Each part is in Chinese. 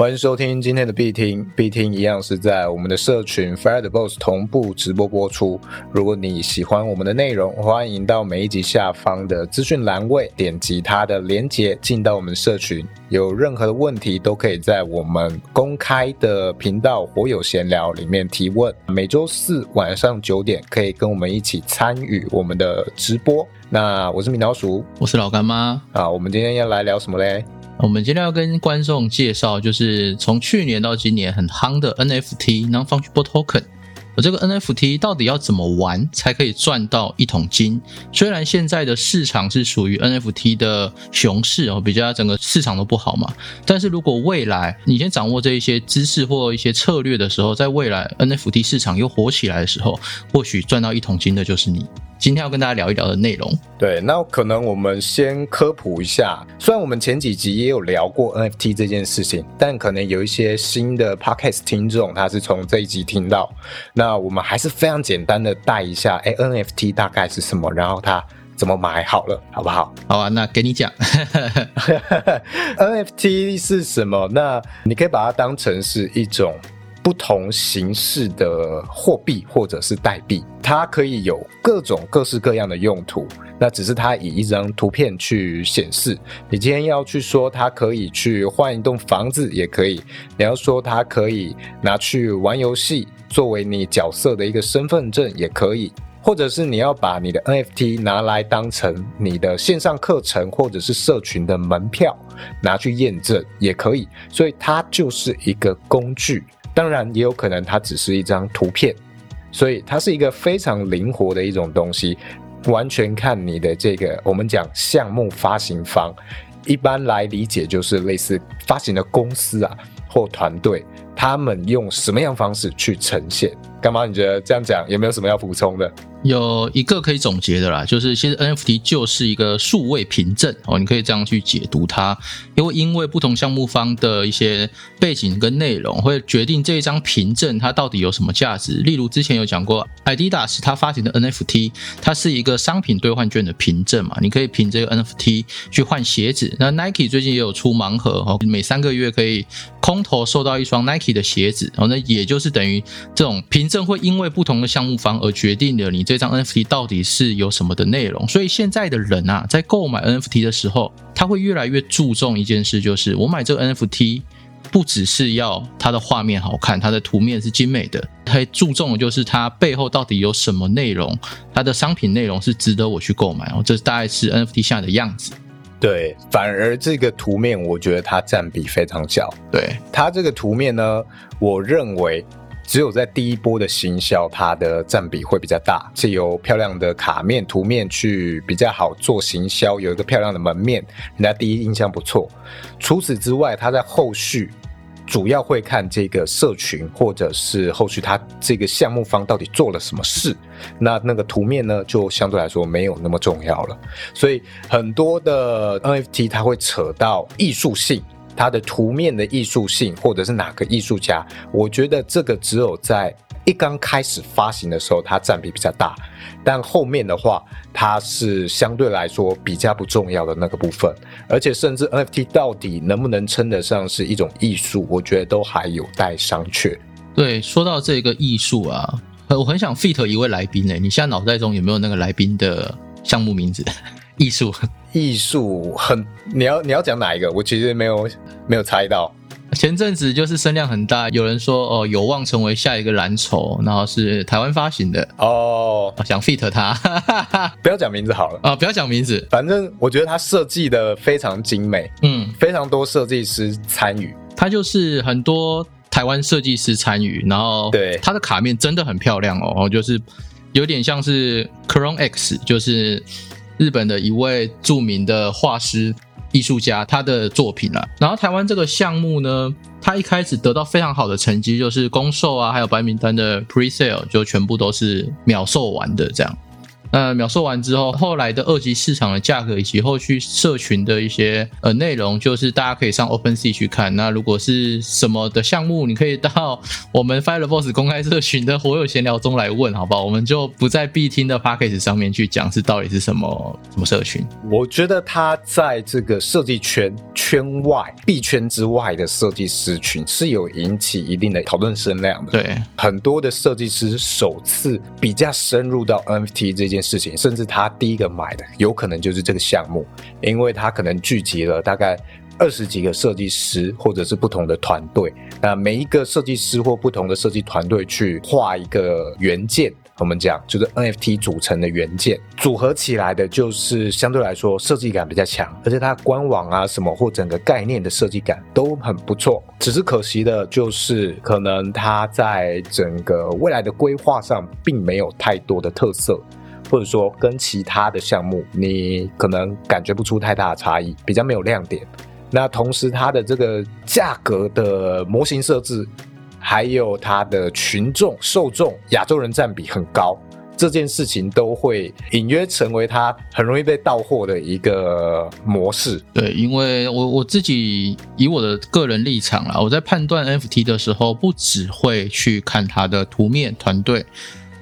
欢迎收听今天的必听，必听一样是在我们的社群 Fire the Boss 同步直播播出。如果你喜欢我们的内容，欢迎到每一集下方的资讯栏位点击它的连接，进到我们社群。有任何的问题都可以在我们公开的频道“火友闲聊”里面提问。每周四晚上九点可以跟我们一起参与我们的直播。那我是米老鼠，我是老干妈啊。我们今天要来聊什么嘞？我们今天要跟观众介绍，就是从去年到今年很夯的 NFT（Non Fungible Token）。而这个 NFT 到底要怎么玩才可以赚到一桶金？虽然现在的市场是属于 NFT 的熊市哦，比较整个市场都不好嘛。但是如果未来你先掌握这一些知识或一些策略的时候，在未来 NFT 市场又火起来的时候，或许赚到一桶金的就是你。今天要跟大家聊一聊的内容，对，那可能我们先科普一下。虽然我们前几集也有聊过 NFT 这件事情，但可能有一些新的 Podcast 听众，他是从这一集听到。那我们还是非常简单的带一下，哎，NFT 大概是什么，然后它怎么买好了，好不好？好啊，那给你讲，NFT 是什么？那你可以把它当成是一种。不同形式的货币或者是代币，它可以有各种各式各样的用途。那只是它以一张图片去显示。你今天要去说它可以去换一栋房子，也可以；你要说它可以拿去玩游戏，作为你角色的一个身份证，也可以；或者是你要把你的 NFT 拿来当成你的线上课程或者是社群的门票，拿去验证，也可以。所以它就是一个工具。当然，也有可能它只是一张图片，所以它是一个非常灵活的一种东西，完全看你的这个我们讲项目发行方，一般来理解就是类似发行的公司啊或团队，他们用什么样方式去呈现？干嘛？你觉得这样讲有没有什么要补充的？有一个可以总结的啦，就是其实 NFT 就是一个数位凭证哦，你可以这样去解读它，因为因为不同项目方的一些背景跟内容，会决定这一张凭证它到底有什么价值。例如之前有讲过，Adidas 它发行的 NFT，它是一个商品兑换券的凭证嘛，你可以凭这个 NFT 去换鞋子。那 Nike 最近也有出盲盒哦，每三个月可以空投收到一双 Nike 的鞋子，然后那也就是等于这种凭证会因为不同的项目方而决定了你。这张 NFT 到底是有什么的内容？所以现在的人啊，在购买 NFT 的时候，他会越来越注重一件事，就是我买这个 NFT 不只是要它的画面好看，它的图面是精美的，还注重的就是它背后到底有什么内容，它的商品内容是值得我去购买哦。这大概是 NFT 现在的样子。对，反而这个图面，我觉得它占比非常小。对它这个图面呢，我认为。只有在第一波的行销，它的占比会比较大，是由漂亮的卡面图面去比较好做行销，有一个漂亮的门面，人家第一印象不错。除此之外，它在后续主要会看这个社群，或者是后续它这个项目方到底做了什么事，那那个图面呢，就相对来说没有那么重要了。所以很多的 NFT 它会扯到艺术性。它的图面的艺术性，或者是哪个艺术家，我觉得这个只有在一刚开始发行的时候，它占比比较大，但后面的话，它是相对来说比较不重要的那个部分，而且甚至 NFT 到底能不能称得上是一种艺术，我觉得都还有待商榷。对，说到这个艺术啊，我很想 fit 一位来宾呢，你现在脑袋中有没有那个来宾的项目名字？艺术，艺术很，你要你要讲哪一个？我其实没有没有猜到。前阵子就是声量很大，有人说哦有望成为下一个蓝筹，然后是台湾发行的。哦，想 fit 他，不要讲名字好了。啊，不要讲名字，反正我觉得他设计的非常精美，嗯，非常多设计师参与，他就是很多台湾设计师参与，然后对。他的卡面真的很漂亮哦，就是有点像是 Chrome X，就是。日本的一位著名的画师、艺术家，他的作品啊。然后台湾这个项目呢，他一开始得到非常好的成绩，就是公售啊，还有白名单的 pre sale 就全部都是秒售完的这样。那秒售完之后，后来的二级市场的价格以及后续社群的一些呃内容，就是大家可以上 OpenSea 去看。那如果是什么的项目，你可以到我们 Fireboss 公开社群的火友闲聊中来问，好不好？我们就不在必听的 p a c k a g e 上面去讲是到底是什么什么社群。我觉得他在这个设计圈圈外、币圈之外的设计师群是有引起一定的讨论声量的。对，很多的设计师首次比较深入到 NFT 这件。事情，甚至他第一个买的有可能就是这个项目，因为他可能聚集了大概二十几个设计师，或者是不同的团队。那每一个设计师或不同的设计团队去画一个原件，我们讲就是 NFT 组成的元件，组合起来的就是相对来说设计感比较强，而且它官网啊什么或整个概念的设计感都很不错。只是可惜的就是，可能它在整个未来的规划上并没有太多的特色。或者说跟其他的项目，你可能感觉不出太大的差异，比较没有亮点。那同时，它的这个价格的模型设置，还有它的群众受众亚洲人占比很高，这件事情都会隐约成为它很容易被盗货的一个模式。对，因为我我自己以我的个人立场啦，我在判断 FT 的时候，不只会去看它的图面团队。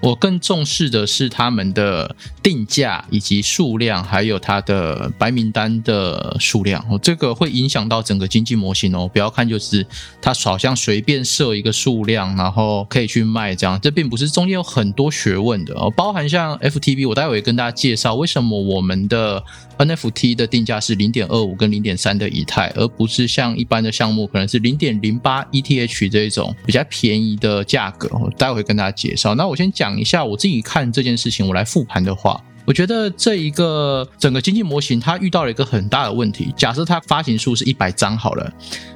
我更重视的是他们的定价以及数量，还有它的白名单的数量。哦，这个会影响到整个经济模型哦。不要看就是它好像随便设一个数量，然后可以去卖这样，这并不是中间有很多学问的哦。包含像 FTB，我待会跟大家介绍为什么我们的 NFT 的定价是零点二五跟零点三的以太，而不是像一般的项目可能是零点零八 ETH 这一种比较便宜的价格。我待会跟大家介绍。那我先。讲一下我自己看这件事情，我来复盘的话，我觉得这一个整个经济模型它遇到了一个很大的问题。假设它发行数是一百张好了，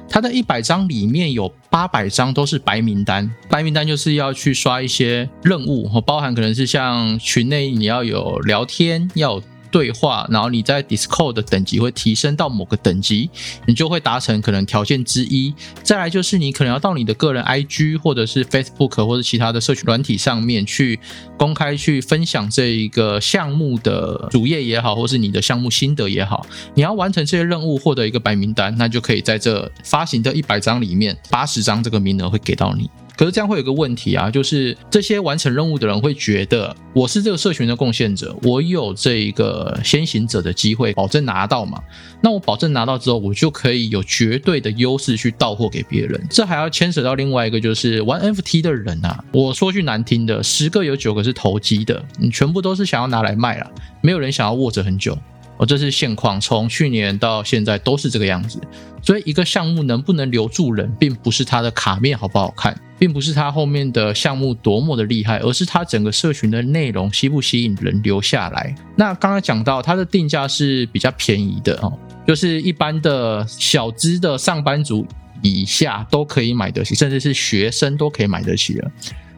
它的一百张里面有八百张都是白名单，白名单就是要去刷一些任务，包含可能是像群内你要有聊天要。对话，然后你在 Discord 的等级会提升到某个等级，你就会达成可能条件之一。再来就是你可能要到你的个人 IG 或者是 Facebook 或者其他的社群软体上面去公开去分享这一个项目的主页也好，或是你的项目心得也好，你要完成这些任务获得一个白名单，那就可以在这发行的一百张里面，八十张这个名额会给到你。可是这样会有个问题啊，就是这些完成任务的人会觉得我是这个社群的贡献者，我有这一个先行者的机会，保证拿到嘛？那我保证拿到之后，我就可以有绝对的优势去到货给别人。这还要牵扯到另外一个，就是玩 NFT 的人啊，我说句难听的，十个有九个是投机的，你全部都是想要拿来卖了，没有人想要握着很久。哦，这是现况，从去年到现在都是这个样子。所以一个项目能不能留住人，并不是它的卡面好不好看，并不是它后面的项目多么的厉害，而是它整个社群的内容吸不吸引人留下来。那刚刚讲到它的定价是比较便宜的哦，就是一般的小资的上班族以下都可以买得起，甚至是学生都可以买得起了。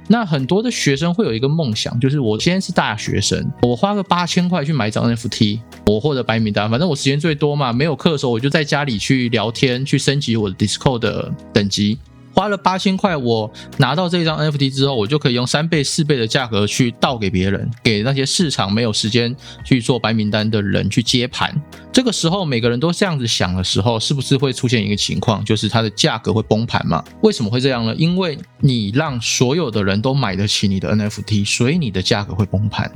那很多的学生会有一个梦想，就是我今天是大学生，我花个八千块去买一张 NFT，我获得白名单，反正我时间最多嘛，没有课的时候我就在家里去聊天，去升级我的 Discord 的等级。花了八千块，我拿到这张 NFT 之后，我就可以用三倍、四倍的价格去倒给别人，给那些市场没有时间去做白名单的人去接盘。这个时候，每个人都这样子想的时候，是不是会出现一个情况，就是它的价格会崩盘嘛？为什么会这样呢？因为你让所有的人都买得起你的 NFT，所以你的价格会崩盘。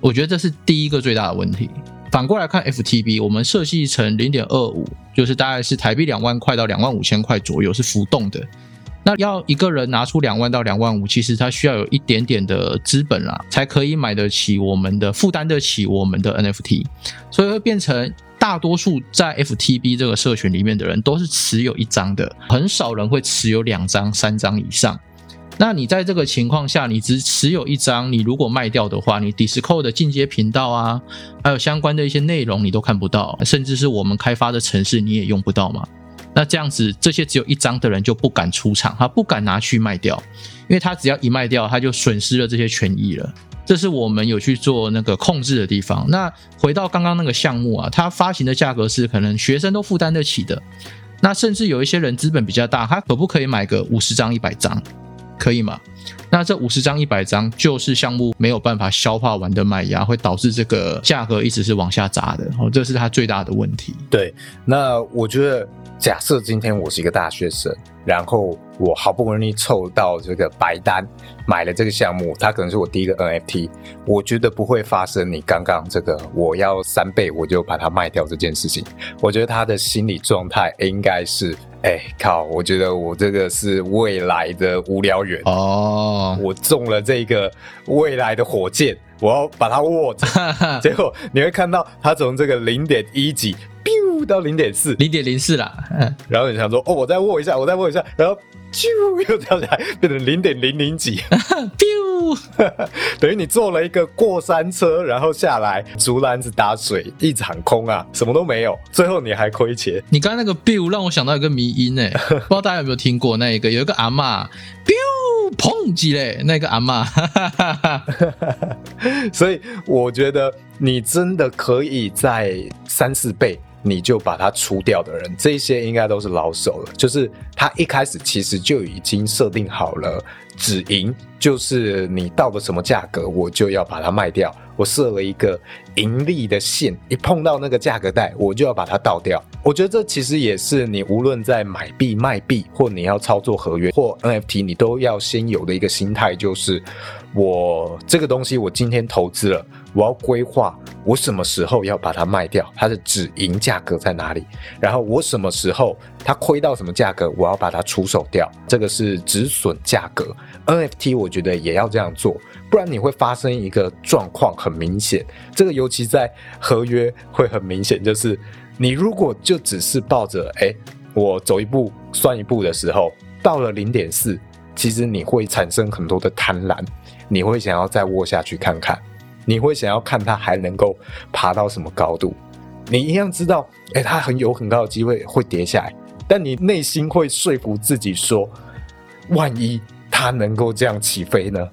我觉得这是第一个最大的问题。反过来看 FTB，我们设计成零点二五，就是大概是台币两万块到两万五千块左右，是浮动的。那要一个人拿出两万到两万五，其实他需要有一点点的资本啦，才可以买得起我们的负担得起我们的 NFT，所以会变成大多数在 FTB 这个社群里面的人都是持有一张的，很少人会持有两张、三张以上。那你在这个情况下，你只持有一张，你如果卖掉的话，你 d i s c o 的进阶频道啊，还有相关的一些内容你都看不到，甚至是我们开发的城市你也用不到嘛。那这样子，这些只有一张的人就不敢出场，他不敢拿去卖掉，因为他只要一卖掉，他就损失了这些权益了。这是我们有去做那个控制的地方。那回到刚刚那个项目啊，它发行的价格是可能学生都负担得起的。那甚至有一些人资本比较大，他可不可以买个五十张、一百张？可以吗？那这五十张、一百张就是项目没有办法消化完的卖压，会导致这个价格一直是往下砸的。哦，这是它最大的问题。对，那我觉得，假设今天我是一个大学生，然后我好不容易凑到这个白单买了这个项目，它可能是我第一个 NFT，我觉得不会发生你刚刚这个我要三倍我就把它卖掉这件事情。我觉得他的心理状态应该是。哎靠！我觉得我这个是未来的无聊猿哦，我中了这个未来的火箭，我要把它握着。结果你会看到它从这个零点一级，biu 到零点四，零点零四啦。嗯 然后你想说，哦，我再握一下，我再握一下，然后啾又掉下来，变成零点零零几，biu。等于你坐了一个过山车，然后下来竹篮子打水，一场空啊，什么都没有，最后你还亏钱。你刚刚那个 biu 让我想到一个迷音哎，不知道大家有没有听过那一个，有一个阿妈 biu 砰击嘞，那个阿妈。所以我觉得你真的可以在三四倍。你就把它出掉的人，这些应该都是老手了。就是他一开始其实就已经设定好了止盈，就是你到了什么价格，我就要把它卖掉。我设了一个盈利的线，一碰到那个价格带，我就要把它倒掉。我觉得这其实也是你无论在买币卖币，或你要操作合约或 NFT，你都要先有的一个心态，就是我这个东西我今天投资了。我要规划我什么时候要把它卖掉，它的止盈价格在哪里？然后我什么时候它亏到什么价格，我要把它出手掉，这个是止损价格。NFT 我觉得也要这样做，不然你会发生一个状况，很明显，这个尤其在合约会很明显，就是你如果就只是抱着哎，我走一步算一步的时候，到了零点四，其实你会产生很多的贪婪，你会想要再握下去看看。你会想要看它还能够爬到什么高度？你一样知道，哎，它很有很高的机会会跌下来，但你内心会说服自己说，万一它能够这样起飞呢？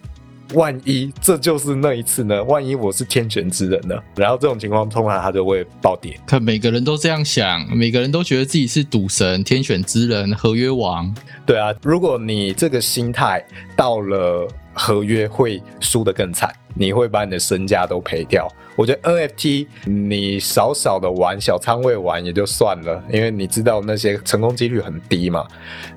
万一这就是那一次呢？万一我是天选之人呢？然后这种情况通常它就会暴跌。可每个人都这样想，每个人都觉得自己是赌神、天选之人、合约王。对啊，如果你这个心态到了合约，会输得更惨。你会把你的身家都赔掉。我觉得 NFT 你少少的玩小仓位玩也就算了，因为你知道那些成功几率很低嘛。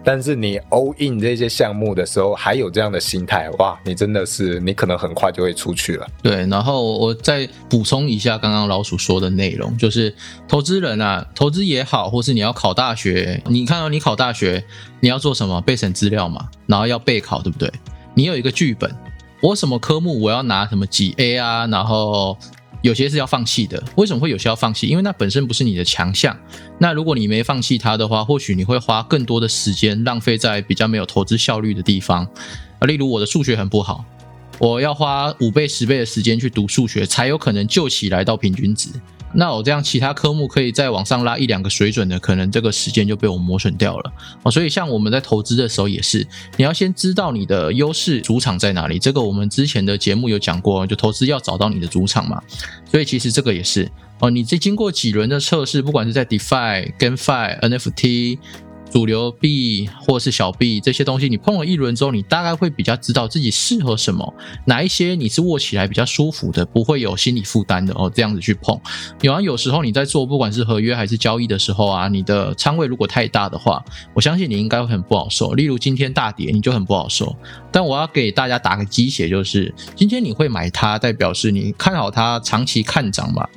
但是你 all in 这些项目的时候，还有这样的心态，哇，你真的是你可能很快就会出去了。对，然后我再补充一下刚刚老鼠说的内容，就是投资人啊，投资也好，或是你要考大学，你看到你考大学，你要做什么？备审资料嘛，然后要备考，对不对？你有一个剧本。我什么科目我要拿什么几 A 啊？然后有些是要放弃的。为什么会有些要放弃？因为那本身不是你的强项。那如果你没放弃它的话，或许你会花更多的时间浪费在比较没有投资效率的地方。啊，例如我的数学很不好，我要花五倍、十倍的时间去读数学，才有可能救起来到平均值。那我这样其他科目可以再往上拉一两个水准的，可能这个时间就被我磨损掉了哦。所以像我们在投资的时候也是，你要先知道你的优势主场在哪里。这个我们之前的节目有讲过，就投资要找到你的主场嘛。所以其实这个也是哦，你这经过几轮的测试，不管是在 DeFi、GameFi、NFT。主流币或是小币这些东西，你碰了一轮之后，你大概会比较知道自己适合什么，哪一些你是握起来比较舒服的，不会有心理负担的哦。这样子去碰，有啊，有时候你在做不管是合约还是交易的时候啊，你的仓位如果太大的话，我相信你应该会很不好受。例如今天大跌，你就很不好受。但我要给大家打个鸡血，就是今天你会买它，代表是你看好它长期看涨嘛。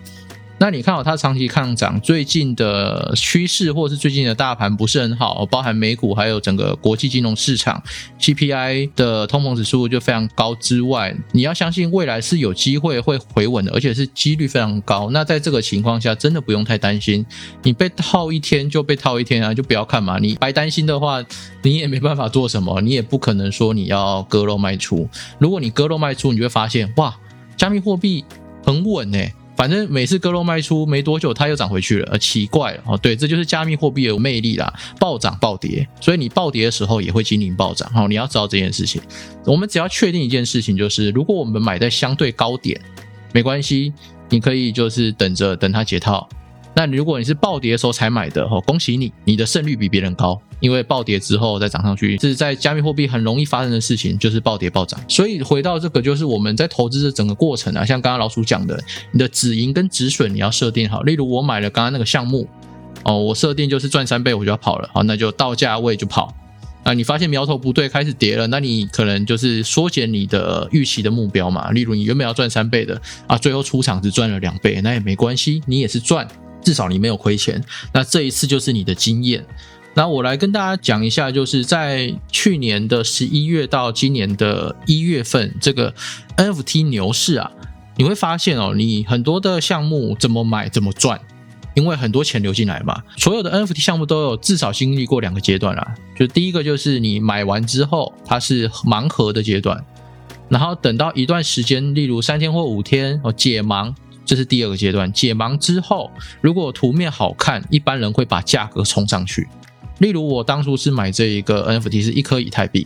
那你看好它长期抗涨，最近的趋势或是最近的大盘不是很好，包含美股还有整个国际金融市场 CPI 的通膨指数就非常高之外，你要相信未来是有机会会回稳的，而且是几率非常高。那在这个情况下，真的不用太担心，你被套一天就被套一天啊，就不要看嘛。你白担心的话，你也没办法做什么，你也不可能说你要割肉卖出。如果你割肉卖出，你就会发现哇，加密货币很稳诶。反正每次割肉卖出没多久，它又涨回去了，呃，奇怪了哦。对，这就是加密货币的魅力啦，暴涨暴跌，所以你暴跌的时候也会经历暴涨。好，你要知道这件事情。我们只要确定一件事情，就是如果我们买在相对高点，没关系，你可以就是等着等它解套，那如果你是暴跌的时候才买的哦，恭喜你，你的胜率比别人高，因为暴跌之后再涨上去，这是在加密货币很容易发生的事情，就是暴跌暴涨。所以回到这个，就是我们在投资的整个过程啊，像刚刚老鼠讲的，你的止盈跟止损你要设定好。例如我买了刚刚那个项目，哦，我设定就是赚三倍我就要跑了，好，那就到价位就跑。啊，你发现苗头不对，开始跌了，那你可能就是缩减你的预期的目标嘛。例如你原本要赚三倍的，啊，最后出场只赚了两倍，那也没关系，你也是赚。至少你没有亏钱，那这一次就是你的经验。那我来跟大家讲一下，就是在去年的十一月到今年的一月份，这个 NFT 牛市啊，你会发现哦，你很多的项目怎么买怎么赚，因为很多钱流进来嘛。所有的 NFT 项目都有至少经历过两个阶段啦，就第一个就是你买完之后，它是盲盒的阶段，然后等到一段时间，例如三天或五天哦解盲。这是第二个阶段，解盲之后，如果图面好看，一般人会把价格冲上去。例如我当初是买这一个 NFT 是一颗以太币，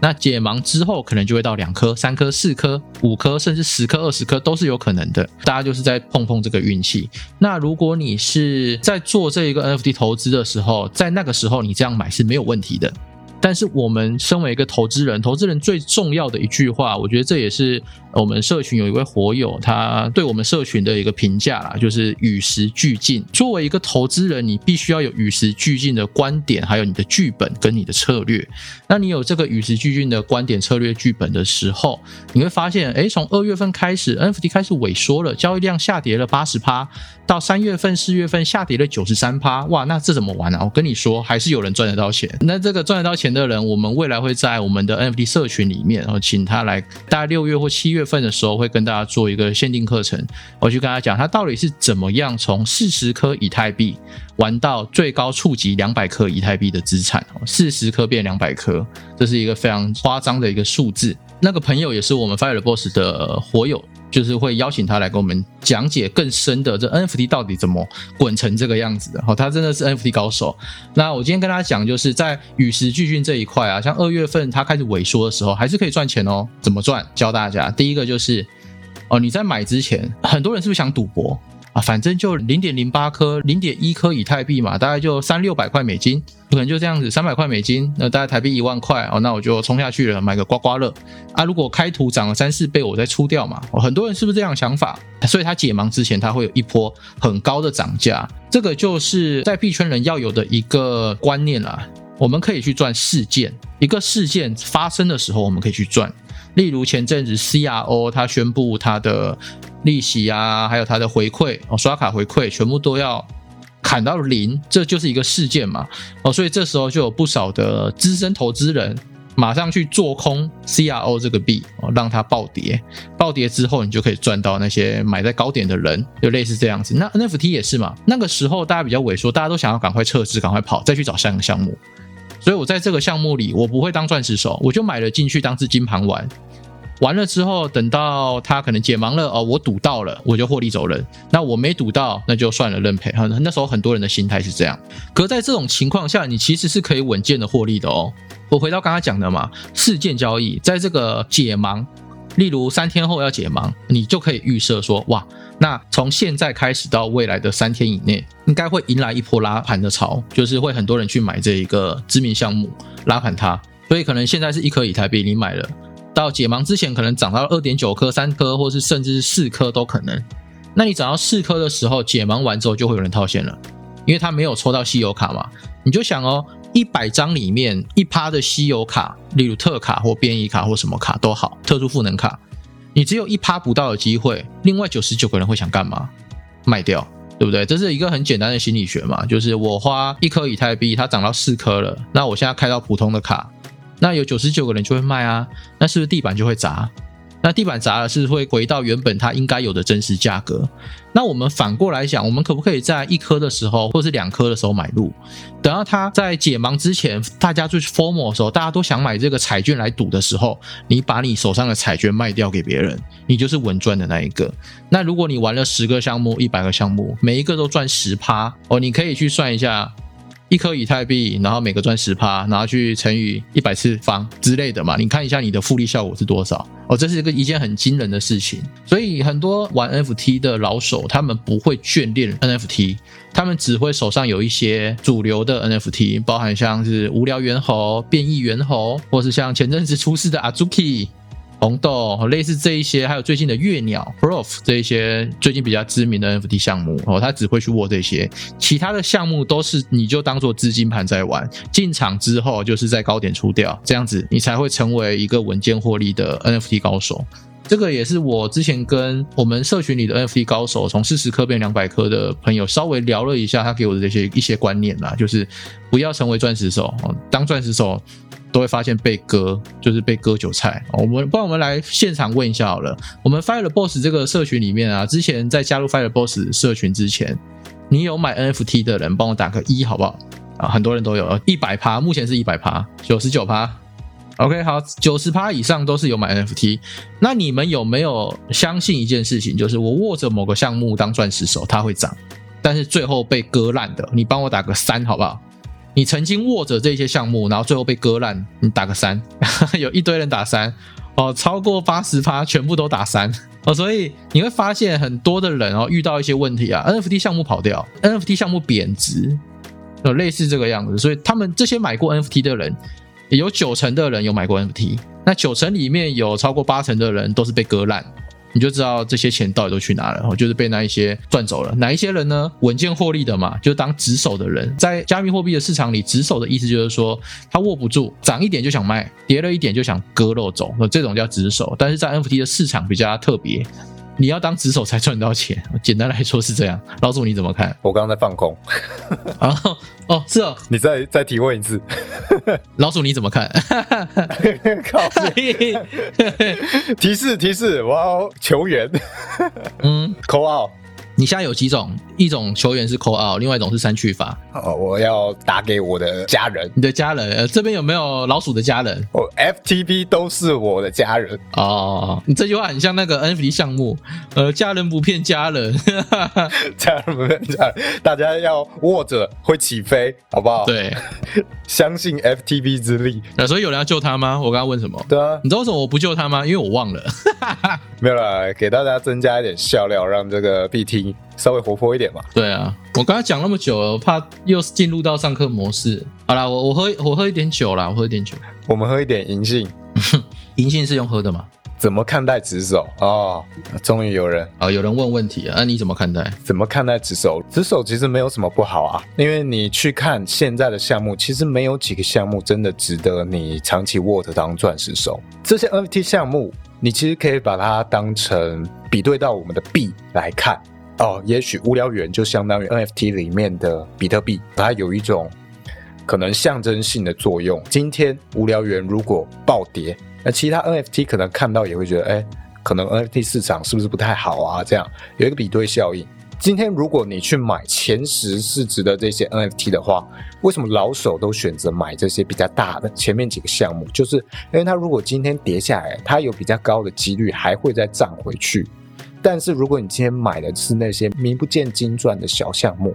那解盲之后可能就会到两颗、三颗、四颗、五颗，甚至十颗、二十颗都是有可能的。大家就是在碰碰这个运气。那如果你是在做这一个 NFT 投资的时候，在那个时候你这样买是没有问题的。但是我们身为一个投资人，投资人最重要的一句话，我觉得这也是我们社群有一位活友他对我们社群的一个评价啦，就是与时俱进。作为一个投资人，你必须要有与时俱进的观点，还有你的剧本跟你的策略。那你有这个与时俱进的观点、策略、剧本的时候，你会发现，哎，从二月份开始，NFT 开始萎缩了，交易量下跌了八十趴，到三月份、四月份下跌了九十三趴，哇，那这怎么玩啊？我跟你说，还是有人赚得到钱。那这个赚得到钱。的人，我们未来会在我们的 NFT 社群里面，然后请他来，大概六月或七月份的时候，会跟大家做一个限定课程。我去跟他讲，他到底是怎么样从四十颗以太币玩到最高触及两百颗以太币的资产，四十颗变两百颗，这是一个非常夸张的一个数字。那个朋友也是我们 Fire Boss 的活友。就是会邀请他来跟我们讲解更深的这 NFT 到底怎么滚成这个样子的。好，他真的是 NFT 高手。那我今天跟大家讲，就是在与时俱进这一块啊，像二月份它开始萎缩的时候，还是可以赚钱哦。怎么赚？教大家。第一个就是哦，你在买之前，很多人是不是想赌博？反正就零点零八颗、零点一颗以太币嘛，大概就三六百块美金，可能就这样子，三百块美金，那大概台币一万块哦，那我就冲下去了，买个刮刮乐啊。如果开图涨了三四倍，我再出掉嘛。很多人是不是这样想法？所以他解盲之前，他会有一波很高的涨价，这个就是在币圈人要有的一个观念啦。我们可以去赚事件，一个事件发生的时候，我们可以去赚。例如前阵子 CRO 他宣布他的利息啊，还有它的回馈哦，刷卡回馈全部都要砍到零，这就是一个事件嘛哦，所以这时候就有不少的资深投资人马上去做空 CRO 这个币哦，让它暴跌，暴跌之后你就可以赚到那些买在高点的人，就类似这样子。那 NFT 也是嘛，那个时候大家比较萎缩，大家都想要赶快撤资，赶快跑，再去找下一个项目。所以我在这个项目里，我不会当钻石手，我就买了进去当资金盘玩。完了之后，等到他可能解盲了哦，我赌到了，我就获利走人。那我没赌到，那就算了，认赔。那时候很多人的心态是这样。可在这种情况下，你其实是可以稳健的获利的哦。我回到刚刚讲的嘛，事件交易，在这个解盲，例如三天后要解盲，你就可以预设说，哇，那从现在开始到未来的三天以内，应该会迎来一波拉盘的潮，就是会很多人去买这一个知名项目拉盘它。所以可能现在是一颗以太币，你买了。到解盲之前，可能涨到二点九颗、三颗，或是甚至是四颗都可能。那你涨到四颗的时候，解盲完之后就会有人套现了，因为他没有抽到稀有卡嘛。你就想哦，一百张里面一趴的稀有卡，例如特卡或变异卡或什么卡都好，特殊赋能卡，你只有一趴不到的机会，另外九十九个人会想干嘛？卖掉，对不对？这是一个很简单的心理学嘛，就是我花一颗以太币，它涨到四颗了，那我现在开到普通的卡。那有九十九个人就会卖啊，那是不是地板就会砸？那地板砸了是会回到原本它应该有的真实价格。那我们反过来讲，我们可不可以在一颗的时候，或是两颗的时候买入？等到它在解盲之前，大家最 formal 的时候，大家都想买这个彩券来赌的时候，你把你手上的彩券卖掉给别人，你就是稳赚的那一个。那如果你玩了十个项目、一百个项目，每一个都赚十趴哦，你可以去算一下。一颗以太币，然后每个赚十趴，然后去乘以一百次方之类的嘛，你看一下你的复利效果是多少哦，这是一个一件很惊人的事情。所以很多玩 NFT 的老手，他们不会眷恋 NFT，他们只会手上有一些主流的 NFT，包含像是无聊猿猴、变异猿猴，或是像前阵子出事的 Azuki。红豆类似这一些，还有最近的月鸟 Prof 这一些最近比较知名的 NFT 项目哦，他只会去握这些，其他的项目都是你就当做资金盘在玩，进场之后就是在高点出掉，这样子你才会成为一个稳健获利的 NFT 高手。这个也是我之前跟我们社群里的 NFT 高手从四十颗变两百颗的朋友稍微聊了一下，他给我的这些一些观念啦，就是不要成为钻石手，当钻石手。都会发现被割，就是被割韭菜。我们帮我们来现场问一下好了。我们 Fire Boss 这个社群里面啊，之前在加入 Fire Boss 社群之前，你有买 NFT 的人，帮我打个一好不好？啊，很多人都有，一百趴，目前是一百趴，九十九趴。OK，好，九十趴以上都是有买 NFT。那你们有没有相信一件事情，就是我握着某个项目当钻石手，它会涨，但是最后被割烂的？你帮我打个三好不好？你曾经握着这些项目，然后最后被割烂，你打个三，有一堆人打三哦，超过八十趴全部都打三哦，所以你会发现很多的人哦遇到一些问题啊，NFT 项目跑掉，NFT 项目贬值，有类似这个样子，所以他们这些买过 NFT 的人，有九成的人有买过 NFT，那九成里面有超过八成的人都是被割烂。你就知道这些钱到底都去哪了，哦，就是被那一些赚走了。哪一些人呢？稳健获利的嘛，就当值守的人。在加密货币的市场里，值守的意思就是说，他握不住，涨一点就想卖，跌了一点就想割肉走，这种叫值守。但是在 NFT 的市场比较特别。你要当值守才赚到钱，简单来说是这样。老祖你怎么看？我刚刚在放空。啊，哦，是哦，你再再提问一次。老鼠你怎么看？靠！提示提示，我要球员。嗯，扣号。你现在有几种？一种球员是 call out，另外一种是三去法。哦，我要打给我的家人。你的家人？呃，这边有没有老鼠的家人？哦，FTP 都是我的家人。哦，你这句话很像那个 NFT 项目。呃，家人不骗家人，家人不骗家人。大家要握着会起飞，好不好？对，相信 FTP 之力。那所以有人要救他吗？我刚刚问什么？对啊，你知道为什么我不救他吗？因为我忘了。没有啦，给大家增加一点笑料，让这个稍微活泼一点嘛。对啊，我刚才讲那么久了，我怕又进入到上课模式。好啦，我我喝我喝一点酒啦，我喝一点酒。我们喝一点银杏，银杏是用喝的吗？怎么看待直手？哦，终于有人啊，有人问问题啊，那你怎么看待？怎么看待直手？直手其实没有什么不好啊，因为你去看现在的项目，其实没有几个项目真的值得你长期握着当钻石手。这些 NFT 项目。你其实可以把它当成比对到我们的币来看哦，也许无聊猿就相当于 NFT 里面的比特币，它有一种可能象征性的作用。今天无聊猿如果暴跌，那其他 NFT 可能看到也会觉得，哎，可能 NFT 市场是不是不太好啊？这样有一个比对效应。今天如果你去买前十市值的这些 NFT 的话，为什么老手都选择买这些比较大的前面几个项目？就是因为它如果今天跌下来，它有比较高的几率还会再涨回去。但是如果你今天买的是那些名不见经传的小项目，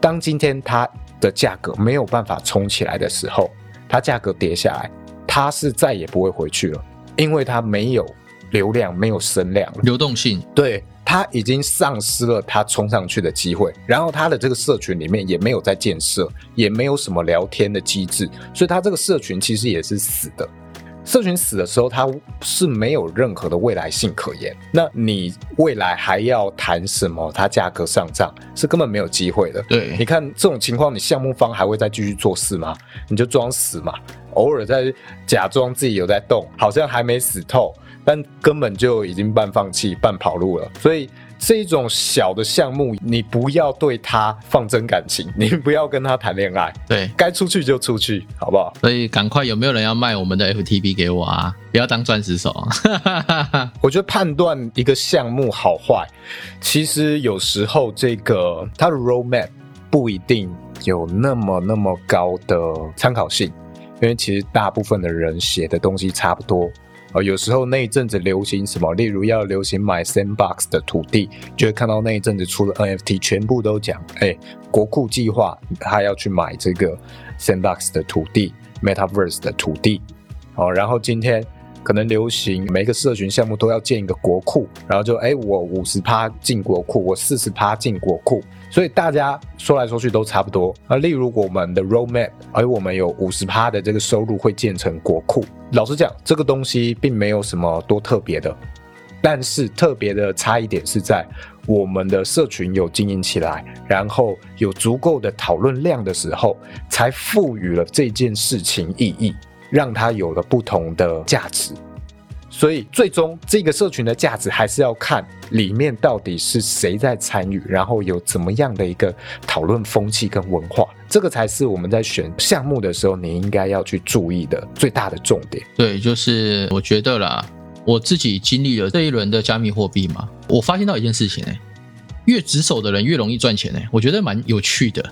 当今天它的价格没有办法冲起来的时候，它价格跌下来，它是再也不会回去了，因为它没有流量，没有声量，流动性对。他已经丧失了他冲上去的机会，然后他的这个社群里面也没有在建设，也没有什么聊天的机制，所以他这个社群其实也是死的。社群死的时候，它是没有任何的未来性可言。那你未来还要谈什么？它价格上涨是根本没有机会的。对，你看这种情况，你项目方还会再继续做事吗？你就装死嘛，偶尔在假装自己有在动，好像还没死透。但根本就已经半放弃、半跑路了，所以这一种小的项目，你不要对他放真感情，你不要跟他谈恋爱，对该出去就出去，好不好？所以赶快有没有人要卖我们的 FTB 给我啊？不要当钻石手啊！我觉得判断一个项目好坏，其实有时候这个它的 roadmap 不一定有那么那么高的参考性，因为其实大部分的人写的东西差不多。哦，有时候那一阵子流行什么，例如要流行买 Sandbox 的土地，就会看到那一阵子出了 NFT 全部都讲，哎，国库计划他要去买这个 Sandbox 的土地，Metaverse 的土地，哦，然后今天可能流行每个社群项目都要建一个国库，然后就哎，我五十趴进国库，我四十趴进国库。所以大家说来说去都差不多啊。例如我们的 roadmap，而我们有五十趴的这个收入会建成国库。老实讲，这个东西并没有什么多特别的，但是特别的差一点是在我们的社群有经营起来，然后有足够的讨论量的时候，才赋予了这件事情意义，让它有了不同的价值。所以，最终这个社群的价值还是要看里面到底是谁在参与，然后有怎么样的一个讨论风气跟文化，这个才是我们在选项目的时候你应该要去注意的最大的重点。对，就是我觉得啦，我自己经历了这一轮的加密货币嘛，我发现到一件事情，哎，越直手的人越容易赚钱，哎，我觉得蛮有趣的。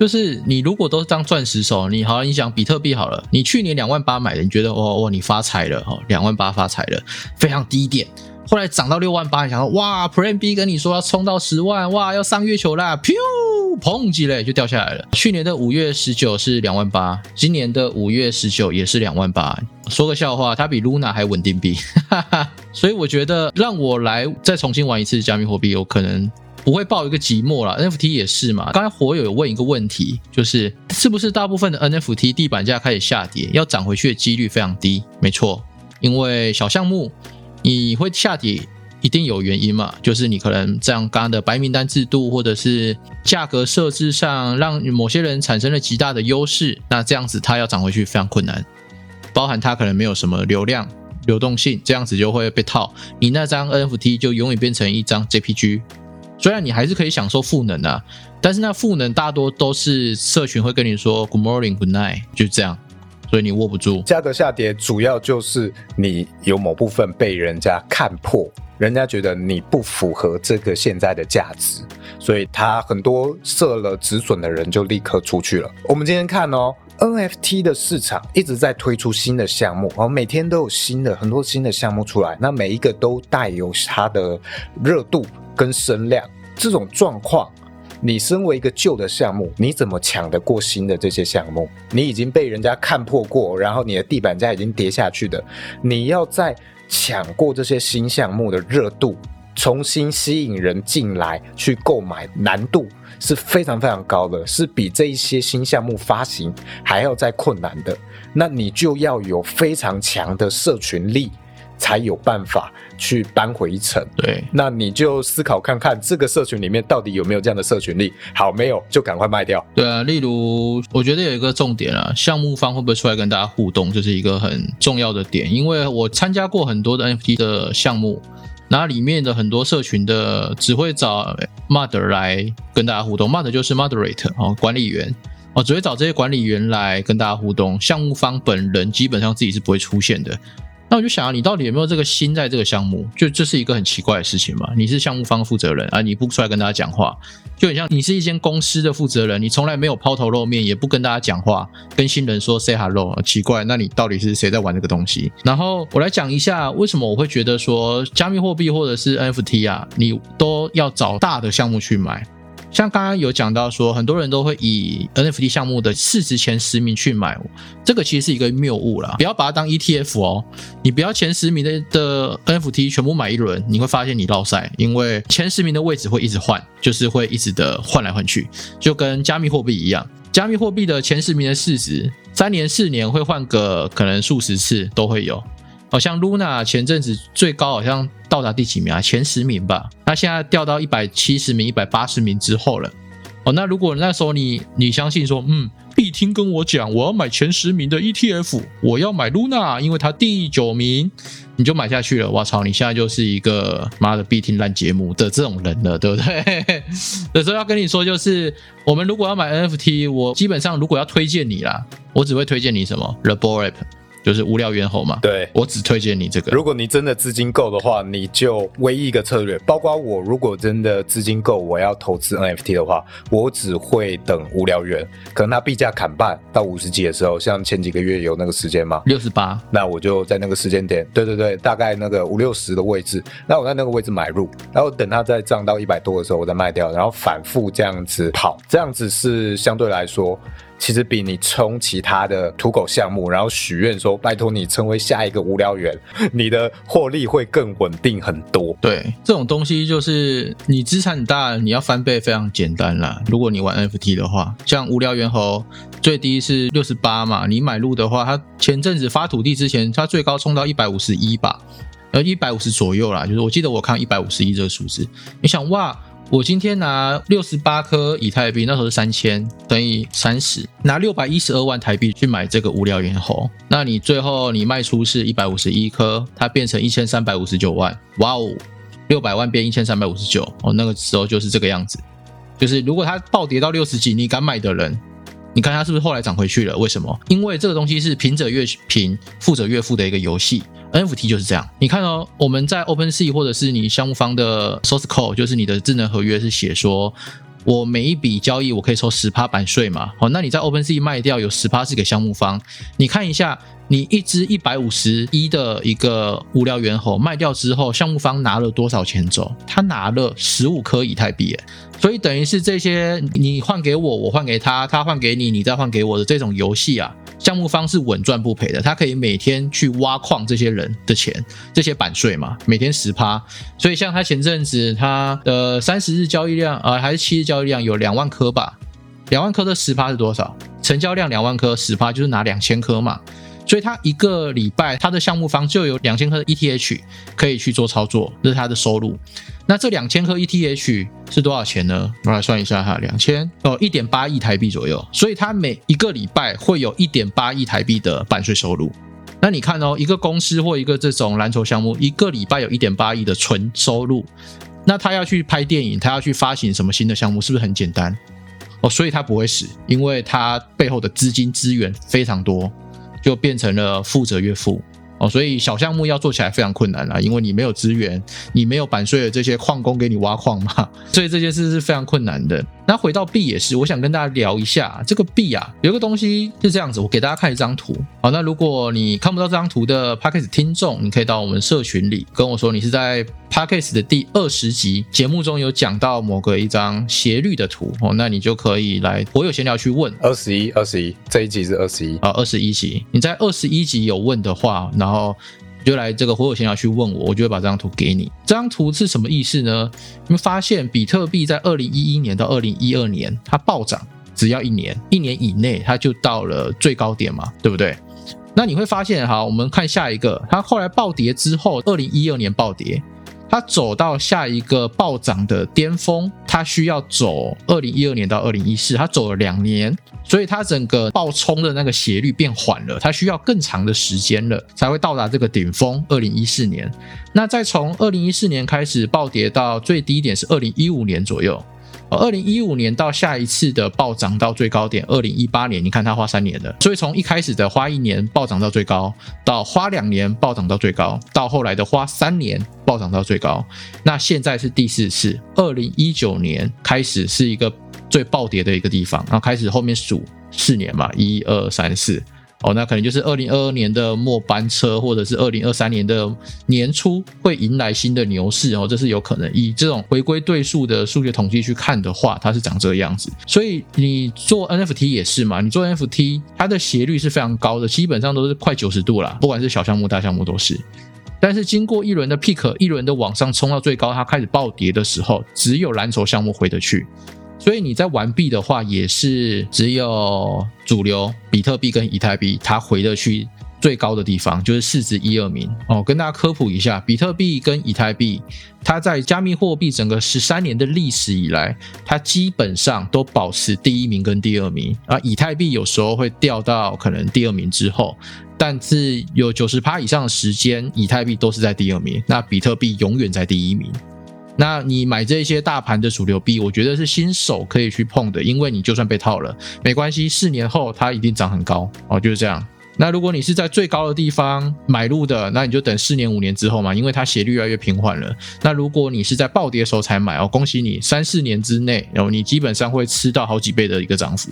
就是你如果都是当钻石手，你好，你想比特币好了，你去年两万八买的，你觉得哦哦，你发财了哈，两万八发财了，非常低点。后来涨到六万八，你想说哇，Plan B 跟你说要冲到十万，哇，要上月球啦，噗，砰几嘞就掉下来了。去年的五月十九是两万八，今年的五月十九也是两万八。说个笑话，它比 Luna 还稳定币，所以我觉得让我来再重新玩一次加密货币，有可能。不会爆一个寂寞了，NFT 也是嘛。刚才火友有问一个问题，就是是不是大部分的 NFT 地板价开始下跌，要涨回去的几率非常低？没错，因为小项目你会下跌，一定有原因嘛。就是你可能这样刚刚的白名单制度，或者是价格设置上让某些人产生了极大的优势，那这样子它要涨回去非常困难。包含它可能没有什么流量流动性，这样子就会被套，你那张 NFT 就永远变成一张 JPG。虽然你还是可以享受赋能啊，但是那赋能大多都是社群会跟你说 Good morning, Good night，就这样，所以你握不住。价格下跌主要就是你有某部分被人家看破，人家觉得你不符合这个现在的价值，所以他很多设了止损的人就立刻出去了。我们今天看哦，NFT 的市场一直在推出新的项目，哦，每天都有新的很多新的项目出来，那每一个都带有它的热度。跟声量这种状况，你身为一个旧的项目，你怎么抢得过新的这些项目？你已经被人家看破过，然后你的地板价已经跌下去的，你要再抢过这些新项目的热度，重新吸引人进来去购买，难度是非常非常高的，是比这一些新项目发行还要再困难的。那你就要有非常强的社群力。才有办法去扳回一城。对，那你就思考看看，这个社群里面到底有没有这样的社群力？好，没有就赶快卖掉。对啊，例如我觉得有一个重点啊，项目方会不会出来跟大家互动，这是一个很重要的点。因为我参加过很多的 NFT 的项目，那里面的很多社群的只会找 Mother 来跟大家互动，Mother 就是 Moderator 哦，管理员哦，只会找这些管理员来跟大家互动，项目方本人基本上自己是不会出现的。那我就想啊，你到底有没有这个心在这个项目？就这是一个很奇怪的事情嘛？你是项目方负责人啊，你不出来跟大家讲话，就很像你是一间公司的负责人，你从来没有抛头露面，也不跟大家讲话，跟新人说 say hello，奇怪，那你到底是谁在玩这个东西？然后我来讲一下，为什么我会觉得说加密货币或者是 NFT 啊，你都要找大的项目去买。像刚刚有讲到说，很多人都会以 NFT 项目的市值前十名去买，这个其实是一个谬误啦，不要把它当 ETF 哦。你不要前十名的的 NFT 全部买一轮，你会发现你落赛，因为前十名的位置会一直换，就是会一直的换来换去，就跟加密货币一样，加密货币的前十名的市值，三年四年会换个可能数十次都会有。好像 Luna 前阵子最高好像到达第几名啊？前十名吧。那现在掉到一百七十名、一百八十名之后了。哦，那如果那时候你你相信说，嗯，必听跟我讲，我要买前十名的 ETF，我要买 Luna，因为它第九名，你就买下去了。我操，你现在就是一个妈的必听烂节目的这种人了，对不对？有时候要跟你说，就是我们如果要买 NFT，我基本上如果要推荐你啦，我只会推荐你什么 The Bored。就是无聊猿猴嘛。对，我只推荐你这个。如果你真的资金够的话，你就唯一一个策略，包括我，如果真的资金够，我要投资 NFT 的话，我只会等无聊猿，可能它币价砍半到五十几的时候，像前几个月有那个时间嘛，六十八，那我就在那个时间点，对对对，大概那个五六十的位置，那我在那个位置买入，然后等它再涨到一百多的时候，我再卖掉，然后反复这样子跑，这样子是相对来说。其实比你冲其他的土狗项目，然后许愿说拜托你成为下一个无聊猿，你的获利会更稳定很多。对，这种东西就是你资产大，你要翻倍非常简单啦。如果你玩 NFT 的话，像无聊猿猴最低是六十八嘛，你买入的话，它前阵子发土地之前，它最高冲到一百五十一吧，呃一百五十左右啦，就是我记得我看一百五十一这个数字，你想哇。我今天拿六十八颗以太币，那时候是三千，等于三十，拿六百一十二万台币去买这个无聊猿猴，那你最后你卖出是一百五十一颗，它变成一千三百五十九万，哇哦，六百万变一千三百五十九，哦，那个时候就是这个样子，就是如果它暴跌到六十几，你敢买的人。你看它是不是后来涨回去了？为什么？因为这个东西是贫者越贫，富者越富的一个游戏。NFT 就是这样。你看哦，我们在 OpenSea 或者是你项目方的 Source Code，就是你的智能合约是写说，我每一笔交易我可以抽十趴版税嘛？好，那你在 OpenSea 卖掉有十趴是给项目方。你看一下，你一只一百五十一的一个无聊猿猴卖掉之后，项目方拿了多少钱走？他拿了十五颗以太币，所以等于是这些你换给我，我换给他，他换给你，你再换给我的这种游戏啊，项目方是稳赚不赔的。他可以每天去挖矿这些人的钱，这些版税嘛，每天十趴。所以像他前阵子他的三十日交易量啊，还是七日交易量有两万颗吧？两万颗的十趴是多少？成交量两万颗，十趴就是拿两千颗嘛。所以他一个礼拜，他的项目方就有两千颗 ETH 可以去做操作，这是他的收入。那这两千颗 ETH 是多少钱呢？我来算一下哈，两千哦，一点八亿台币左右。所以他每一个礼拜会有一点八亿台币的版税收入。那你看哦，一个公司或一个这种蓝筹项目，一个礼拜有一点八亿的纯收入，那他要去拍电影，他要去发行什么新的项目，是不是很简单？哦，所以他不会死，因为他背后的资金资源非常多。就变成了富者越富哦，所以小项目要做起来非常困难啦，因为你没有资源，你没有版税的这些矿工给你挖矿嘛，所以这件事是非常困难的。那回到币也是，我想跟大家聊一下这个币啊，有个东西是这样子，我给大家看一张图。好，那如果你看不到这张图的 p a c k a g e 听众，你可以到我们社群里跟我说，你是在。p a c k a s e 的第二十集节目中有讲到某个一张斜率的图哦，那你就可以来我有闲聊去问二十一二十一这一集是二十一啊二十一集你在二十一集有问的话，然后就来这个我有闲聊去问我，我就会把这张图给你。这张图是什么意思呢？你们发现比特币在二零一一年到二零一二年它暴涨，只要一年，一年以内它就到了最高点嘛，对不对？那你会发现哈，我们看下一个，它后来暴跌之后，二零一二年暴跌。它走到下一个暴涨的巅峰，它需要走二零一二年到二零一四，它走了两年，所以它整个暴冲的那个斜率变缓了，它需要更长的时间了才会到达这个顶峰。二零一四年，那再从二零一四年开始暴跌到最低点是二零一五年左右。二零一五年到下一次的暴涨到最高点，二零一八年，你看它花三年的，所以从一开始的花一年暴涨到最高，到花两年暴涨到最高，到后来的花三年暴涨到最高，那现在是第四次，二零一九年开始是一个最暴跌的一个地方，然后开始后面数四年嘛，一二三四。哦，那可能就是二零二二年的末班车，或者是二零二三年的年初会迎来新的牛市哦，这是有可能。以这种回归对数的数学统计去看的话，它是长这个样子。所以你做 NFT 也是嘛，你做 NFT 它的斜率是非常高的，基本上都是快九十度啦，不管是小项目大项目都是。但是经过一轮的 pick，一轮的往上冲到最高，它开始暴跌的时候，只有蓝筹项目回得去。所以你在玩币的话，也是只有主流比特币跟以太币，它回得去最高的地方，就是市值一二名哦。跟大家科普一下，比特币跟以太币，它在加密货币整个十三年的历史以来，它基本上都保持第一名跟第二名啊。以太币有时候会掉到可能第二名之后，但是有九十趴以上的时间，以太币都是在第二名，那比特币永远在第一名。那你买这些大盘的主流币，我觉得是新手可以去碰的，因为你就算被套了，没关系，四年后它一定涨很高哦，就是这样。那如果你是在最高的地方买入的，那你就等四年五年之后嘛，因为它斜率越来越平缓了。那如果你是在暴跌的时候才买哦，恭喜你，三四年之内，然后你基本上会吃到好几倍的一个涨幅。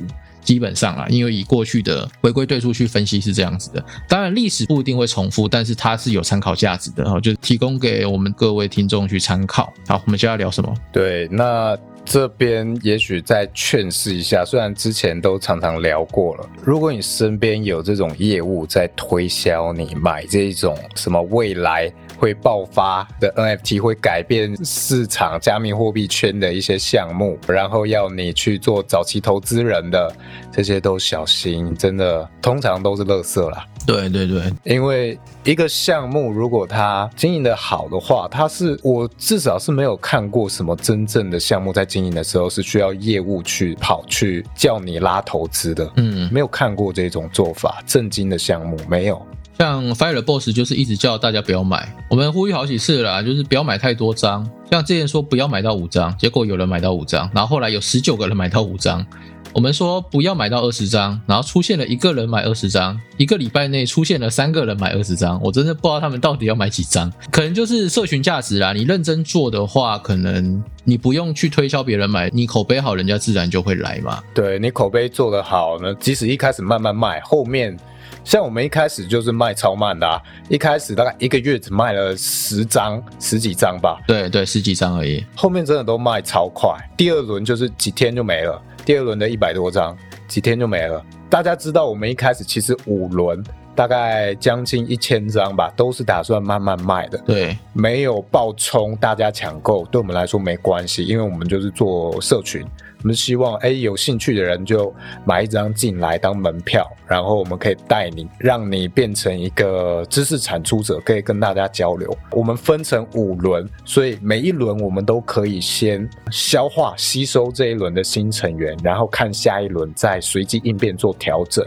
基本上啊，因为以过去的回归对数去分析是这样子的，当然历史不一定会重复，但是它是有参考价值的哈，就提供给我们各位听众去参考。好，我们接下来聊什么？对，那这边也许再劝示一下，虽然之前都常常聊过了，如果你身边有这种业务在推销你买这种什么未来。会爆发的 NFT 会改变市场加密货币圈的一些项目，然后要你去做早期投资人的这些都小心，真的通常都是垃圾啦。对对对，因为一个项目如果它经营的好的话，它是我至少是没有看过什么真正的项目在经营的时候是需要业务去跑去叫你拉投资的。嗯，没有看过这种做法，正经的项目没有。像 Fire Boss 就是一直叫大家不要买，我们呼吁好几次了，就是不要买太多张。像之前说不要买到五张，结果有人买到五张，然后后来有十九个人买到五张。我们说不要买到二十张，然后出现了一个人买二十张，一个礼拜内出现了三个人买二十张，我真的不知道他们到底要买几张。可能就是社群价值啦，你认真做的话，可能你不用去推销别人买，你口碑好，人家自然就会来嘛。对你口碑做得好呢，即使一开始慢慢卖，后面。像我们一开始就是卖超慢的，啊一开始大概一个月只卖了十张、十几张吧。对对，十几张而已。后面真的都卖超快，第二轮就是几天就没了。第二轮的一百多张，几天就没了。大家知道，我们一开始其实五轮大概将近一千张吧，都是打算慢慢卖的。对，没有爆冲，大家抢购，对我们来说没关系，因为我们就是做社群。我们希望，哎，有兴趣的人就买一张进来当门票，然后我们可以带你，让你变成一个知识产出者，可以跟大家交流。我们分成五轮，所以每一轮我们都可以先消化吸收这一轮的新成员，然后看下一轮再随机应变做调整。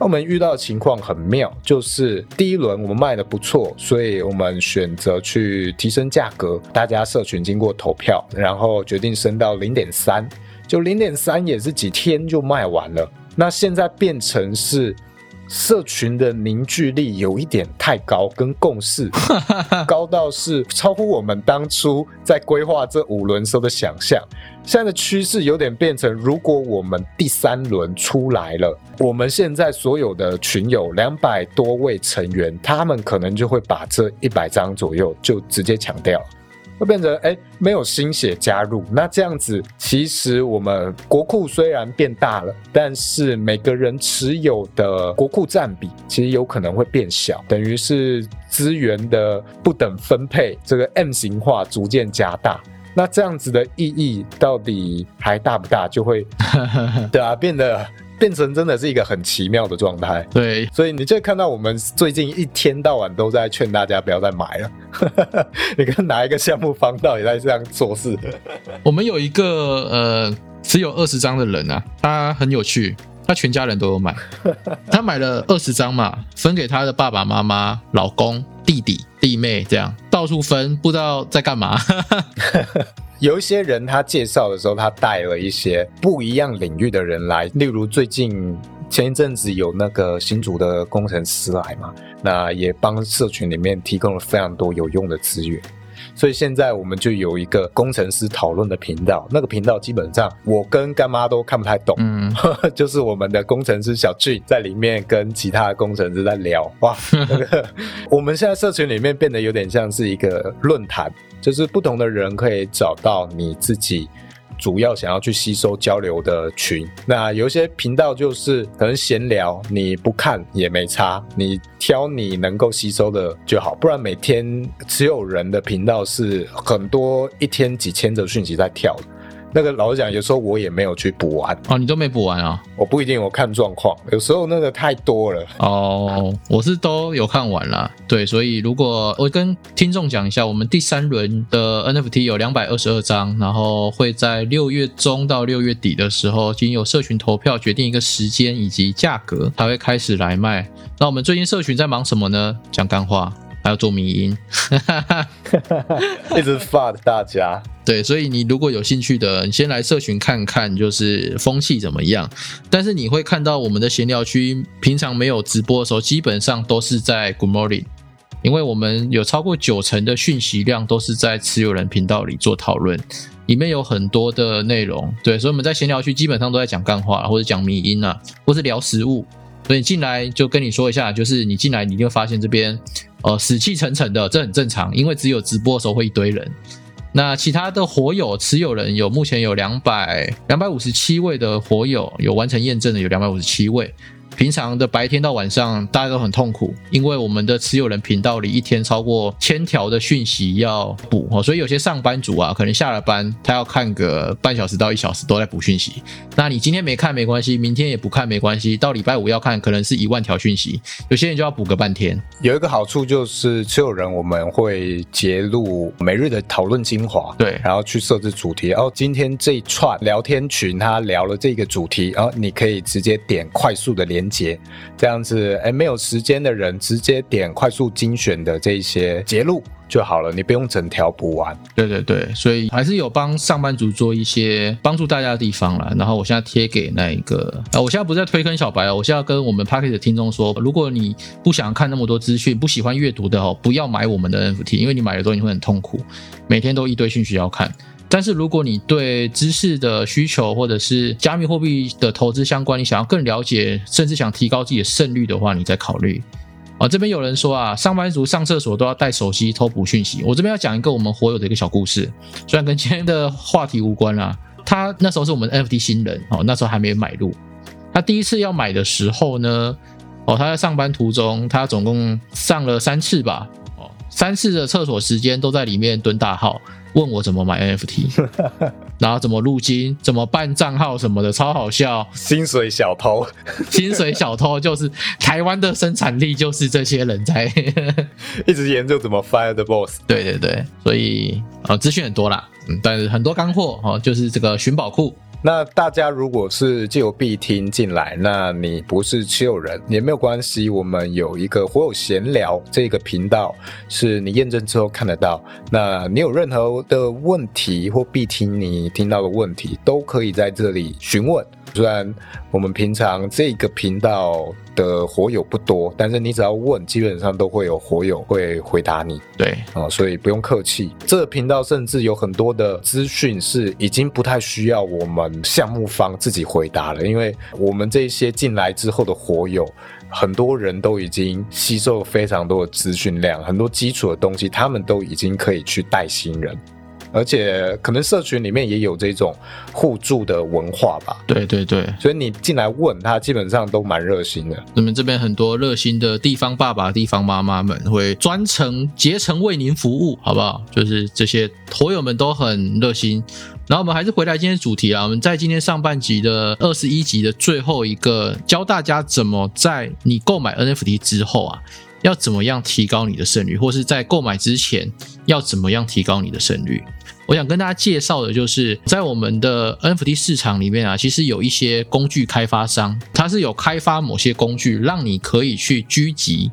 那我们遇到的情况很妙，就是第一轮我们卖的不错，所以我们选择去提升价格。大家社群经过投票，然后决定升到零点三，就零点三也是几天就卖完了。那现在变成是。社群的凝聚力有一点太高，跟共识 高到是超乎我们当初在规划这五轮时候的想象。现在的趋势有点变成，如果我们第三轮出来了，我们现在所有的群友两百多位成员，他们可能就会把这一百张左右就直接抢掉。会变成哎，没有新血加入，那这样子其实我们国库虽然变大了，但是每个人持有的国库占比其实有可能会变小，等于是资源的不等分配，这个 M 型化逐渐加大。那这样子的意义到底还大不大？就会 对啊，变得。变成真的是一个很奇妙的状态，对，所以你就看到我们最近一天到晚都在劝大家不要再买了。你看哪一个项目方到底在这样做事？我们有一个呃只有二十张的人啊，他很有趣，他全家人都有买，他买了二十张嘛，分给他的爸爸妈妈、老公、弟弟、弟妹，这样到处分，不知道在干嘛。有一些人，他介绍的时候，他带了一些不一样领域的人来，例如最近前一阵子有那个新竹的工程师来嘛，那也帮社群里面提供了非常多有用的资源。所以现在我们就有一个工程师讨论的频道，那个频道基本上我跟干妈都看不太懂，嗯，就是我们的工程师小俊在里面跟其他的工程师在聊，哇，那个 我们现在社群里面变得有点像是一个论坛，就是不同的人可以找到你自己。主要想要去吸收交流的群，那有一些频道就是可能闲聊，你不看也没差，你挑你能够吸收的就好，不然每天持有人的频道是很多，一天几千则讯息在跳。那个老实讲，有时候我也没有去补完哦，你都没补完啊？我不一定，我看状况，有时候那个太多了哦。我是都有看完了，对，所以如果我跟听众讲一下，我们第三轮的 NFT 有两百二十二张，然后会在六月中到六月底的时候，经由社群投票决定一个时间以及价格，才会开始来卖。那我们最近社群在忙什么呢？讲干话。还要做迷音，一直发大家。对，所以你如果有兴趣的，你先来社群看看，就是风气怎么样。但是你会看到我们的闲聊区，平常没有直播的时候，基本上都是在 Good Morning，因为我们有超过九成的讯息量都是在持有人频道里做讨论，里面有很多的内容。对，所以我们在闲聊区基本上都在讲干话，或者讲迷音啊，或是聊食物。所以进来就跟你说一下，就是你进来你就会发现这边呃死气沉沉的，这很正常，因为只有直播的时候会一堆人。那其他的火友持有人有目前有两百两百五十七位的火友有完成验证的有两百五十七位。平常的白天到晚上，大家都很痛苦，因为我们的持有人频道里一天超过千条的讯息要补哦，所以有些上班族啊，可能下了班他要看个半小时到一小时都在补讯息。那你今天没看没关系，明天也不看没关系，到礼拜五要看，可能是一万条讯息，有些人就要补个半天。有一个好处就是持有人我们会截录每日的讨论精华，对，然后去设置主题。然后今天这一串聊天群他聊了这个主题，然后你可以直接点快速的连。连接这样子，哎，没有时间的人直接点快速精选的这些节录就好了，你不用整条补完。对对对，所以还是有帮上班族做一些帮助大家的地方了。然后我现在贴给那一个啊，我现在不是在推坑小白啊，我现在跟我们 packet 的听众说，如果你不想看那么多资讯，不喜欢阅读的哦，不要买我们的 NFT，因为你买了之后你会很痛苦，每天都一堆讯息要看。但是如果你对知识的需求，或者是加密货币的投资相关，你想要更了解，甚至想提高自己的胜率的话，你再考虑。啊，这边有人说啊，上班族上厕所都要带手机偷补讯息。我这边要讲一个我们火友的一个小故事，虽然跟今天的话题无关啦。他那时候是我们 NFT 新人哦，那时候还没买入。他第一次要买的时候呢，哦，他在上班途中，他总共上了三次吧，哦，三次的厕所时间都在里面蹲大号。问我怎么买 NFT，然后怎么入金，怎么办账号什么的，超好笑。薪水小偷，薪水小偷就是台湾的生产力，就是这些人在 一直研究怎么 fire the boss。对对对，所以啊，资讯很多啦，嗯，但是很多干货哦，就是这个寻宝库。那大家如果是借由必听进来，那你不是持有人也没有关系。我们有一个火友闲聊这个频道，是你验证之后看得到。那你有任何的问题或必听你听到的问题，都可以在这里询问。虽然我们平常这个频道的火友不多，但是你只要问，基本上都会有火友会回答你。对啊，所以不用客气。这个频道甚至有很多的资讯是已经不太需要我们项目方自己回答了，因为我们这些进来之后的火友，很多人都已经吸收非常多的资讯量，很多基础的东西，他们都已经可以去带新人。而且可能社群里面也有这种互助的文化吧。对对对，所以你进来问他，基本上都蛮热心的。我们这边很多热心的地方爸爸、地方妈妈们会专程竭诚为您服务，好不好？就是这些火友们都很热心。然后我们还是回来今天主题啊，我们在今天上半集的二十一集的最后一个，教大家怎么在你购买 NFT 之后啊。要怎么样提高你的胜率，或是在购买之前要怎么样提高你的胜率？我想跟大家介绍的就是，在我们的 NFT 市场里面啊，其实有一些工具开发商，它是有开发某些工具，让你可以去狙击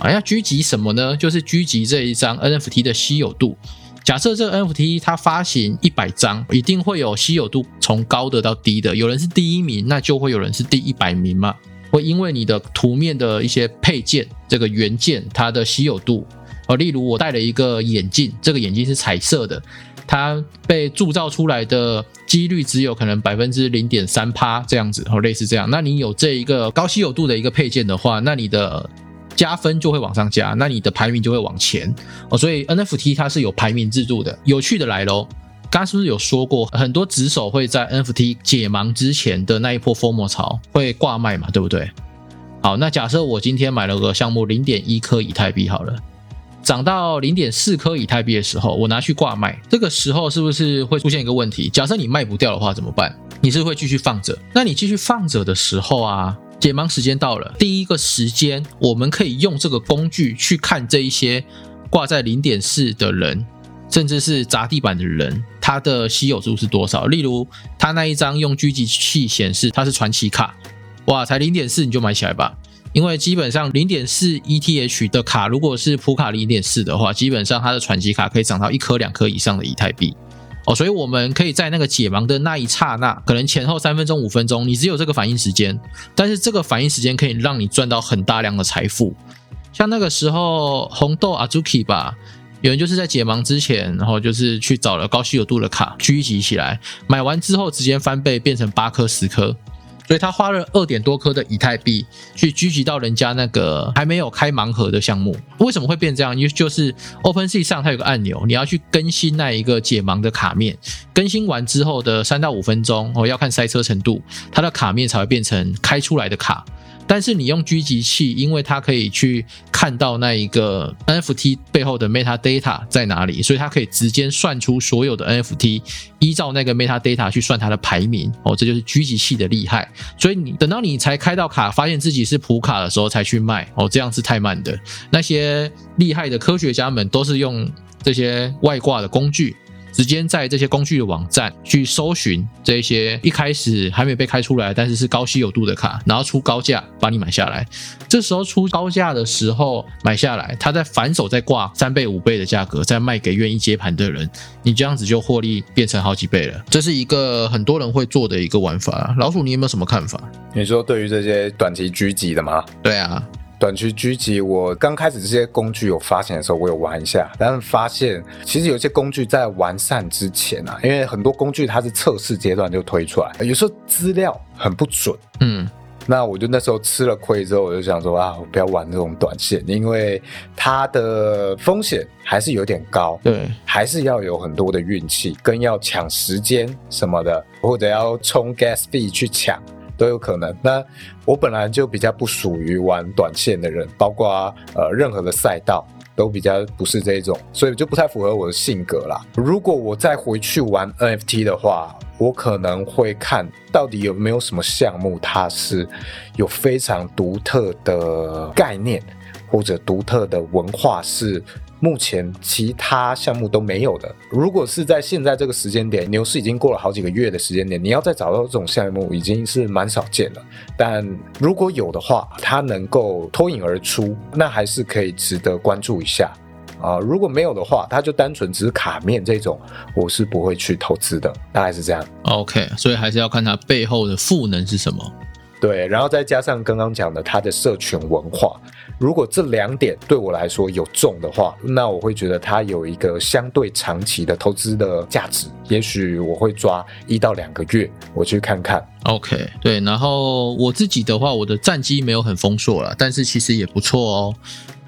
啊。要狙击什么呢？就是狙击这一张 NFT 的稀有度。假设这个 NFT 它发行一百张，一定会有稀有度从高的到低的，有人是第一名，那就会有人是第一百名嘛。会因为你的图面的一些配件，这个元件它的稀有度，哦，例如我戴了一个眼镜，这个眼镜是彩色的，它被铸造出来的几率只有可能百分之零点三趴这样子，哦，类似这样。那你有这一个高稀有度的一个配件的话，那你的加分就会往上加，那你的排名就会往前哦。所以 NFT 它是有排名制度的。有趣的来喽。刚刚是不是有说过，很多指手会在 NFT 解盲之前的那一波疯魔潮会挂卖嘛，对不对？好，那假设我今天买了个项目零点一颗以太币好了，涨到零点四颗以太币的时候，我拿去挂卖，这个时候是不是会出现一个问题？假设你卖不掉的话怎么办？你是会继续放着？那你继续放着的时候啊，解盲时间到了，第一个时间我们可以用这个工具去看这一些挂在零点四的人。甚至是砸地板的人，他的稀有度是多少？例如，他那一张用狙击器显示他是传奇卡，哇，才零点四你就买起来吧，因为基本上零点四 ETH 的卡，如果是普卡零点四的话，基本上它的传奇卡可以涨到一颗两颗以上的以太币。哦，所以我们可以在那个解盲的那一刹那，可能前后三分钟、五分钟，你只有这个反应时间，但是这个反应时间可以让你赚到很大量的财富。像那个时候红豆阿朱 k 吧，有人就是在解盲之前，然后就是去找了高稀有度的卡聚集起来，买完之后直接翻倍变成八颗、十颗。所以他花了二点多颗的以太币去狙击到人家那个还没有开盲盒的项目，为什么会变这样？因为就是 OpenSea 上它有个按钮，你要去更新那一个解盲的卡面，更新完之后的三到五分钟，哦要看塞车程度，它的卡面才会变成开出来的卡。但是你用狙击器，因为它可以去看到那一个 NFT 背后的 meta data 在哪里，所以它可以直接算出所有的 NFT，依照那个 meta data 去算它的排名。哦，这就是狙击器的厉害。所以你等到你才开到卡，发现自己是普卡的时候才去卖，哦，这样是太慢的。那些厉害的科学家们都是用这些外挂的工具。直接在这些工具的网站去搜寻这些一开始还没被开出来，但是是高稀有度的卡，然后出高价把你买下来。这时候出高价的时候买下来，他再反手再挂三倍五倍的价格再卖给愿意接盘的人，你这样子就获利变成好几倍了。这是一个很多人会做的一个玩法。老鼠，你有没有什么看法？你说对于这些短期狙击的吗？对啊。短期狙击，我刚开始这些工具有发现的时候，我有玩一下，但是发现其实有些工具在完善之前啊，因为很多工具它是测试阶段就推出来，有时候资料很不准，嗯，那我就那时候吃了亏之后，我就想说啊，我不要玩这种短线，因为它的风险还是有点高，对，还是要有很多的运气，跟要抢时间什么的，或者要冲 gas fee 去抢。都有可能。那我本来就比较不属于玩短线的人，包括呃任何的赛道都比较不是这一种，所以就不太符合我的性格啦。如果我再回去玩 NFT 的话，我可能会看到底有没有什么项目，它是有非常独特的概念或者独特的文化是。目前其他项目都没有的。如果是在现在这个时间点，牛市已经过了好几个月的时间点，你要再找到这种项目，已经是蛮少见了。但如果有的话，它能够脱颖而出，那还是可以值得关注一下啊。如果没有的话，它就单纯只是卡面这种，我是不会去投资的。大概是这样。OK，所以还是要看它背后的赋能是什么。对，然后再加上刚刚讲的它的社群文化。如果这两点对我来说有中的话，那我会觉得它有一个相对长期的投资的价值。也许我会抓一到两个月，我去看看。OK，对。然后我自己的话，我的战绩没有很丰硕了，但是其实也不错哦。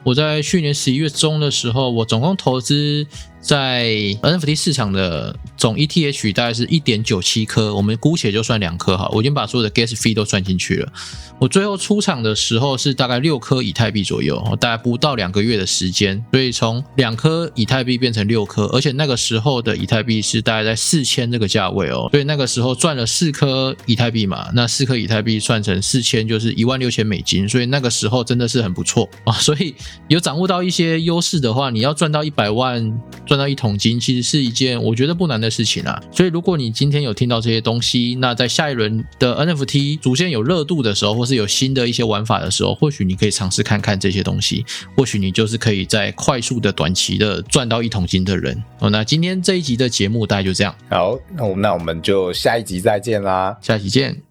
我在去年十一月中的时候，我总共投资。在 NFT 市场的总 ETH 大概是一点九七颗，我们姑且就算两颗哈，我已经把所有的 gas fee 都算进去了。我最后出场的时候是大概六颗以太币左右，大概不到两个月的时间，所以从两颗以太币变成六颗，而且那个时候的以太币是大概在四千这个价位哦，所以那个时候赚了四颗以太币嘛，那四颗以太币算成四千就是一万六千美金，所以那个时候真的是很不错啊。所以有掌握到一些优势的话，你要赚到一百万。赚到一桶金其实是一件我觉得不难的事情啊，所以如果你今天有听到这些东西，那在下一轮的 NFT 逐渐有热度的时候，或是有新的一些玩法的时候，或许你可以尝试看看这些东西，或许你就是可以在快速的短期的赚到一桶金的人哦。那今天这一集的节目大概就这样，好，那我那我们就下一集再见啦，下期见。